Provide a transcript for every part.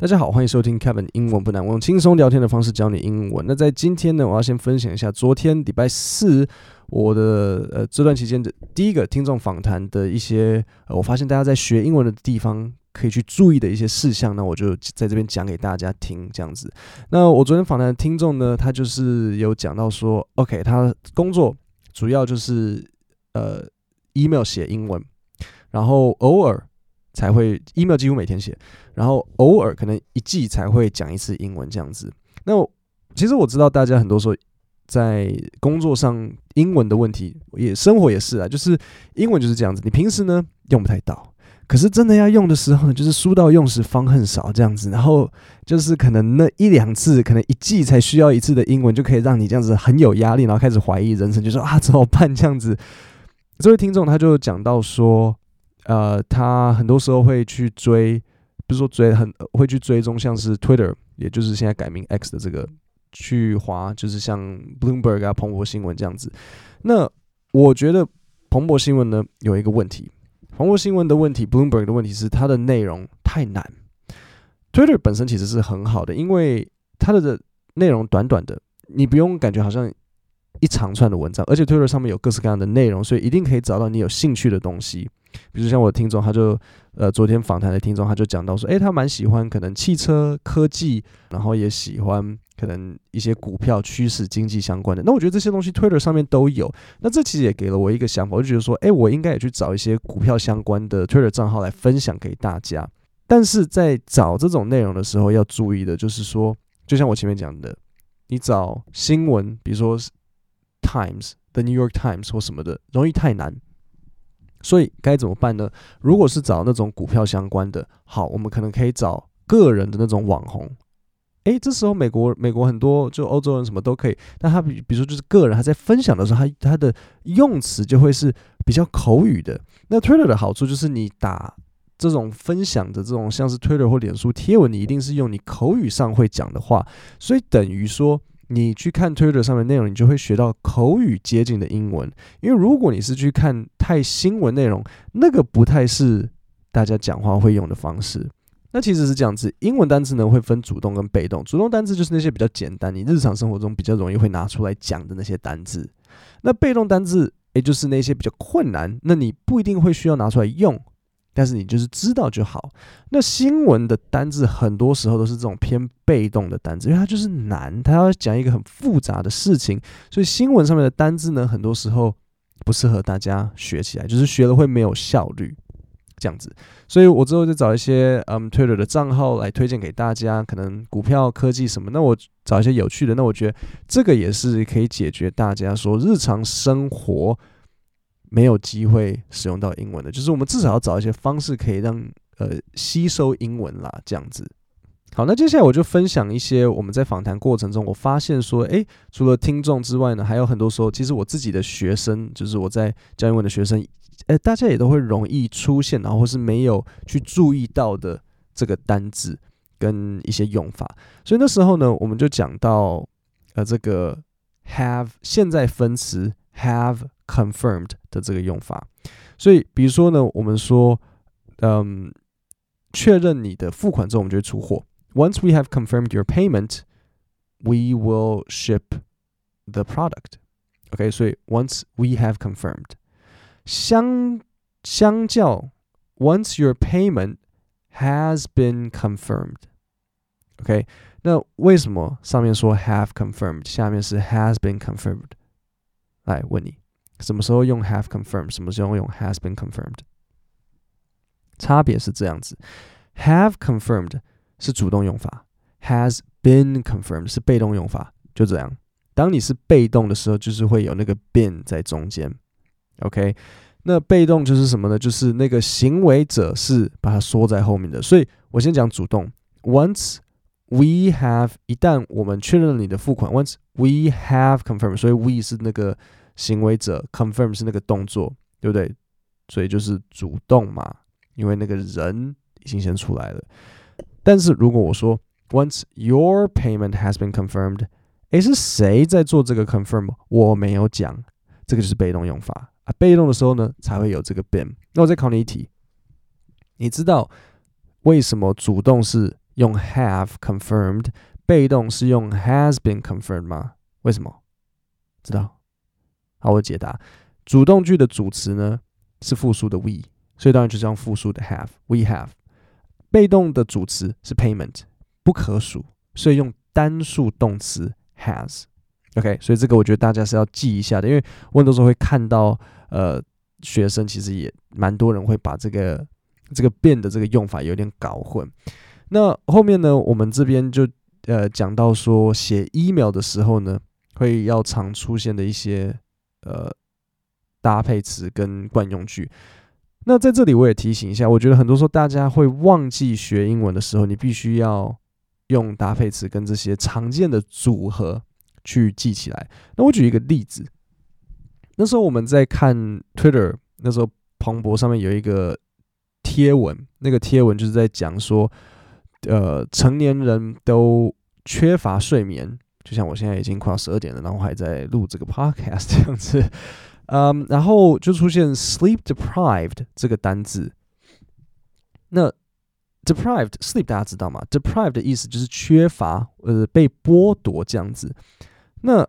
大家好，欢迎收听 Kevin 英文不难，我用轻松聊天的方式教你英文。那在今天呢，我要先分享一下昨天礼拜四我的呃这段期间的第一个听众访谈的一些呃，我发现大家在学英文的地方可以去注意的一些事项，那我就在这边讲给大家听这样子。那我昨天访谈的听众呢，他就是有讲到说，OK，他工作主要就是呃 email 写英文，然后偶尔。才会 email 几乎每天写，然后偶尔可能一季才会讲一次英文这样子。那其实我知道大家很多时候在工作上英文的问题，也生活也是啊，就是英文就是这样子。你平时呢用不太到，可是真的要用的时候呢，就是书到用时方恨少这样子。然后就是可能那一两次，可能一季才需要一次的英文，就可以让你这样子很有压力，然后开始怀疑人生，就说啊怎么办这样子。这位听众他就讲到说。呃，他很多时候会去追，不是说追，很会去追踪，像是 Twitter，也就是现在改名 X 的这个，去划，就是像 Bloomberg 啊、彭博新闻这样子。那我觉得彭博新闻呢有一个问题，彭博新闻的问题，Bloomberg 的问题是它的内容太难。Twitter 本身其实是很好的，因为它的内容短短的，你不用感觉好像一长串的文章，而且 Twitter 上面有各式各样的内容，所以一定可以找到你有兴趣的东西。比如像我的听众，他就呃昨天访谈的听众，他就讲到说，诶，他蛮喜欢可能汽车科技，然后也喜欢可能一些股票趋势、经济相关的。那我觉得这些东西 Twitter 上面都有。那这其实也给了我一个想法，我就觉得说，诶，我应该也去找一些股票相关的 Twitter 账号来分享给大家。但是在找这种内容的时候，要注意的就是说，就像我前面讲的，你找新闻，比如说 Times、The New York Times 或什么的，容易太难。所以该怎么办呢？如果是找那种股票相关的，好，我们可能可以找个人的那种网红。诶，这时候美国美国很多就欧洲人什么都可以，但他比比如说就是个人他在分享的时候，他他的用词就会是比较口语的。那 Twitter 的好处就是你打这种分享的这种像是 Twitter 或脸书贴文，你一定是用你口语上会讲的话，所以等于说。你去看 Twitter 上面内容，你就会学到口语接近的英文。因为如果你是去看太新闻内容，那个不太是大家讲话会用的方式。那其实是这样子，英文单词呢会分主动跟被动。主动单词就是那些比较简单，你日常生活中比较容易会拿出来讲的那些单字。那被动单字，也就是那些比较困难，那你不一定会需要拿出来用。但是你就是知道就好。那新闻的单字很多时候都是这种偏被动的单字，因为它就是难，它要讲一个很复杂的事情，所以新闻上面的单字呢，很多时候不适合大家学起来，就是学了会没有效率这样子。所以我之后就找一些嗯 Twitter 的账号来推荐给大家，可能股票、科技什么。那我找一些有趣的，那我觉得这个也是可以解决大家说日常生活。没有机会使用到英文的，就是我们至少要找一些方式可以让呃吸收英文啦，这样子。好，那接下来我就分享一些我们在访谈过程中，我发现说，诶，除了听众之外呢，还有很多时候，其实我自己的学生，就是我在教英文的学生，诶，大家也都会容易出现，然后或是没有去注意到的这个单字跟一些用法。所以那时候呢，我们就讲到呃这个 have 现在分词 have。confirmed 的这个用法，所以比如说呢，我们说，嗯，确认你的付款之后，我们就会出货。Once we have confirmed your payment, we will ship the product. OK，所以 once we have confirmed，相相较 once your payment has been confirmed。OK，那为什么上面说 have confirmed，下面是 has been confirmed？来问你。 什么时候用 have confirmed？什么时候用 has been confirmed？差别是这样子：have confirmed 是主动用法，has been confirmed 是被动用法。就这样，当你是被动的时候，就是会有那个 been 在中间。OK，那被动就是什么呢？就是那个行为者是把它缩在后面的。所以我先讲主动：Once we have，一旦我们确认了你的付款，Once we have confirmed，所以 we 是那个。行为者 confirm 是那个动作，对不对？所以就是主动嘛，因为那个人已经先出来了。但是如果我说 once your payment has been confirmed，诶，是谁在做这个 confirm？我没有讲，这个就是被动用法啊。被动的时候呢，才会有这个 been。那我再考你一题，你知道为什么主动是用 have confirmed，被动是用 has been confirmed 吗？为什么？知道？好，我解答。主动句的主词呢是复数的 we，所以当然就是用复数的 have，we have。被动的主词是 payment，不可数，所以用单数动词 has。OK，所以这个我觉得大家是要记一下的，因为我很多时候会看到，呃，学生其实也蛮多人会把这个这个变的这个用法有点搞混。那后面呢，我们这边就呃讲到说，写 email 的时候呢，会要常出现的一些呃搭配词跟惯用句。那在这里我也提醒一下，我觉得很多时候大家会忘记学英文的时候，你必须要用搭配词跟这些常见的组合去记起来。那我举一个例子，那时候我们在看 Twitter，那时候彭博上面有一个贴文，那个贴文就是在讲说。呃，成年人都缺乏睡眠，就像我现在已经快要十二点了，然后还在录这个 podcast 这样子，嗯，然后就出现 sleep deprived 这个单字。那 deprived sleep 大家知道吗？deprived 的意思就是缺乏，呃，被剥夺这样子。那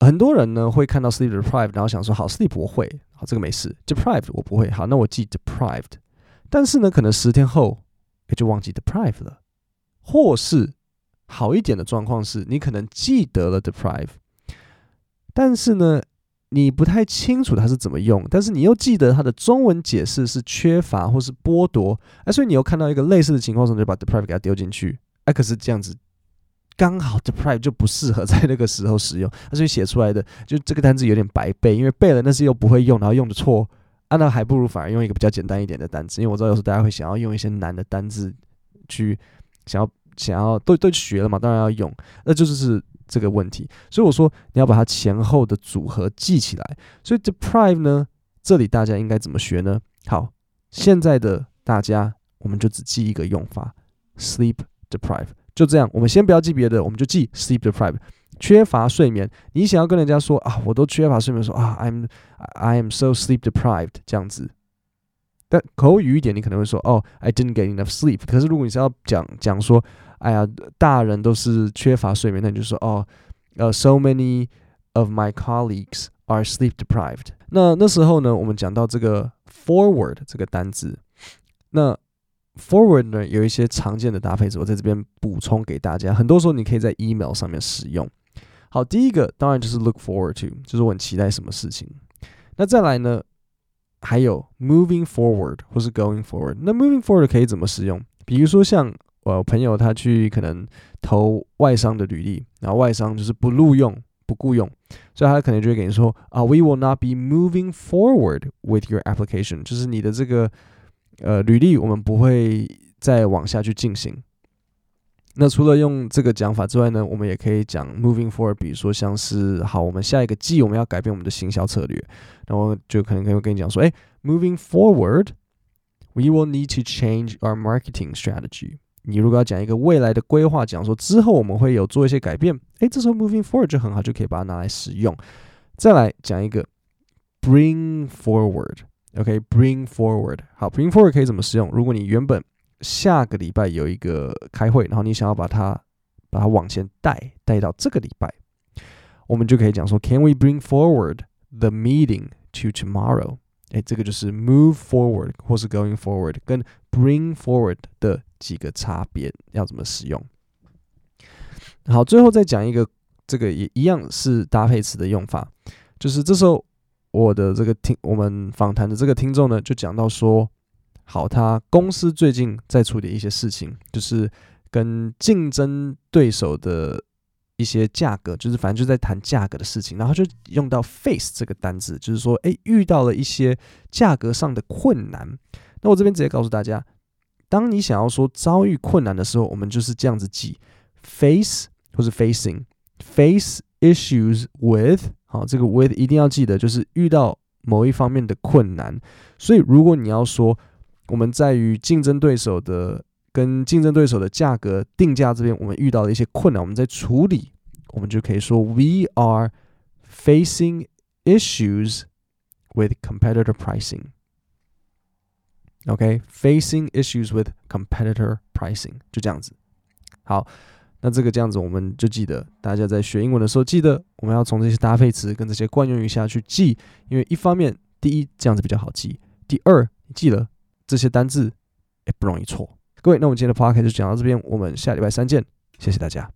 很多人呢会看到 sleep deprived，然后想说，好，sleep 我会，好，这个没事，deprived 我不会，好，那我记 deprived。但是呢，可能十天后。也就忘记 deprived 了，或是好一点的状况是，你可能记得了 deprive，但是呢，你不太清楚它是怎么用，但是你又记得它的中文解释是缺乏或是剥夺，哎，所以你又看到一个类似的情况时，就把 deprive 给它丢进去，哎，可是这样子刚好 deprive 就不适合在那个时候使用，所以写出来的就这个单字有点白背，因为背了那是又不会用，然后用的错。啊，那还不如反而用一个比较简单一点的单词，因为我知道有时候大家会想要用一些难的单字去想要想要都都学了嘛，当然要用，那就是是这个问题。所以我说你要把它前后的组合记起来。所以 deprive 呢，这里大家应该怎么学呢？好，现在的大家我们就只记一个用法，sleep deprive，就这样。我们先不要记别的，我们就记 sleep deprive。缺乏睡眠，你想要跟人家说啊，我都缺乏睡眠，说啊，I'm I'm so sleep deprived 这样子。但口语一点，你可能会说哦，I didn't get enough sleep。可是如果你是要讲讲说，哎呀，大人都是缺乏睡眠，那你就说哦，呃，so many of my colleagues are sleep deprived。那那时候呢，我们讲到这个 forward 这个单字，那 forward 呢有一些常见的搭配词，我在这边补充给大家。很多时候你可以在 email 上面使用。好，第一个当然就是 look forward to，就是我很期待什么事情。那再来呢，还有 moving forward 或是 going forward。那 moving forward 可以怎么使用？比如说像我朋友他去可能投外商的履历，然后外商就是不录用、不雇用，所以他可能就会给你说啊，we will not be moving forward with your application，就是你的这个呃履历我们不会再往下去进行。那除了用这个讲法之外呢，我们也可以讲 moving forward，比如说像是好，我们下一个季我们要改变我们的行销策略，然后就可能可以跟你讲说，哎，moving forward，we will need to change our marketing strategy。你如果要讲一个未来的规划，讲说之后我们会有做一些改变，哎，这时候 moving forward 就很好，就可以把它拿来使用。再来讲一个 bring forward，OK，bring forward，好，bring forward 可以怎么使用？如果你原本下个礼拜有一个开会，然后你想要把它把它往前带带到这个礼拜，我们就可以讲说，Can we bring forward the meeting to tomorrow？哎，这个就是 move forward 或是 going forward 跟 bring forward 的几个差别，要怎么使用？好，最后再讲一个，这个也一样是搭配词的用法，就是这时候我的这个听我们访谈的这个听众呢，就讲到说。好，他公司最近在处理一些事情，就是跟竞争对手的一些价格，就是反正就在谈价格的事情，然后就用到 face 这个单字，就是说，诶，遇到了一些价格上的困难。那我这边直接告诉大家，当你想要说遭遇困难的时候，我们就是这样子记 face 或是 facing，face issues with，好，这个 with 一定要记得，就是遇到某一方面的困难。所以如果你要说，我们在于竞争对手的跟竞争对手的价格定价这边我们遇到了一些困难我们在处理我们就可以说 we are facing issues with competitor pricing. Ok facing issues with competitor pricing. 就这样子。好那这个这样子我们就记得大家在学英文的时候记得我们要从这些搭配词跟这些惯用语下去记因为一方面第一这样子比较好记第二记得这些单字也不容易错。各位，那我们今天的 p o c a s t 就讲到这边，我们下礼拜三见，谢谢大家。